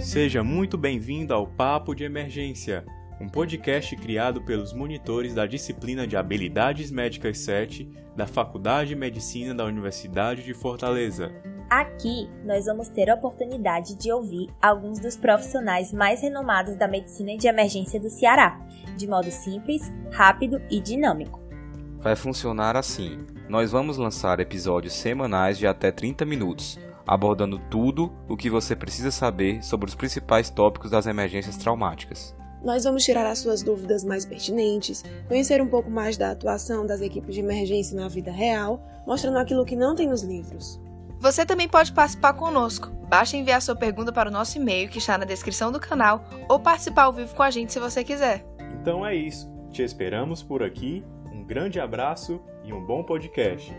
Seja muito bem-vindo ao Papo de Emergência, um podcast criado pelos monitores da disciplina de Habilidades Médicas 7 da Faculdade de Medicina da Universidade de Fortaleza. Aqui nós vamos ter a oportunidade de ouvir alguns dos profissionais mais renomados da medicina de emergência do Ceará, de modo simples, rápido e dinâmico. Vai funcionar assim: nós vamos lançar episódios semanais de até 30 minutos, abordando tudo o que você precisa saber sobre os principais tópicos das emergências traumáticas. Nós vamos tirar as suas dúvidas mais pertinentes, conhecer um pouco mais da atuação das equipes de emergência na vida real, mostrando aquilo que não tem nos livros. Você também pode participar conosco. Basta enviar sua pergunta para o nosso e-mail que está na descrição do canal ou participar ao vivo com a gente se você quiser. Então é isso. Te esperamos por aqui. Um grande abraço e um bom podcast.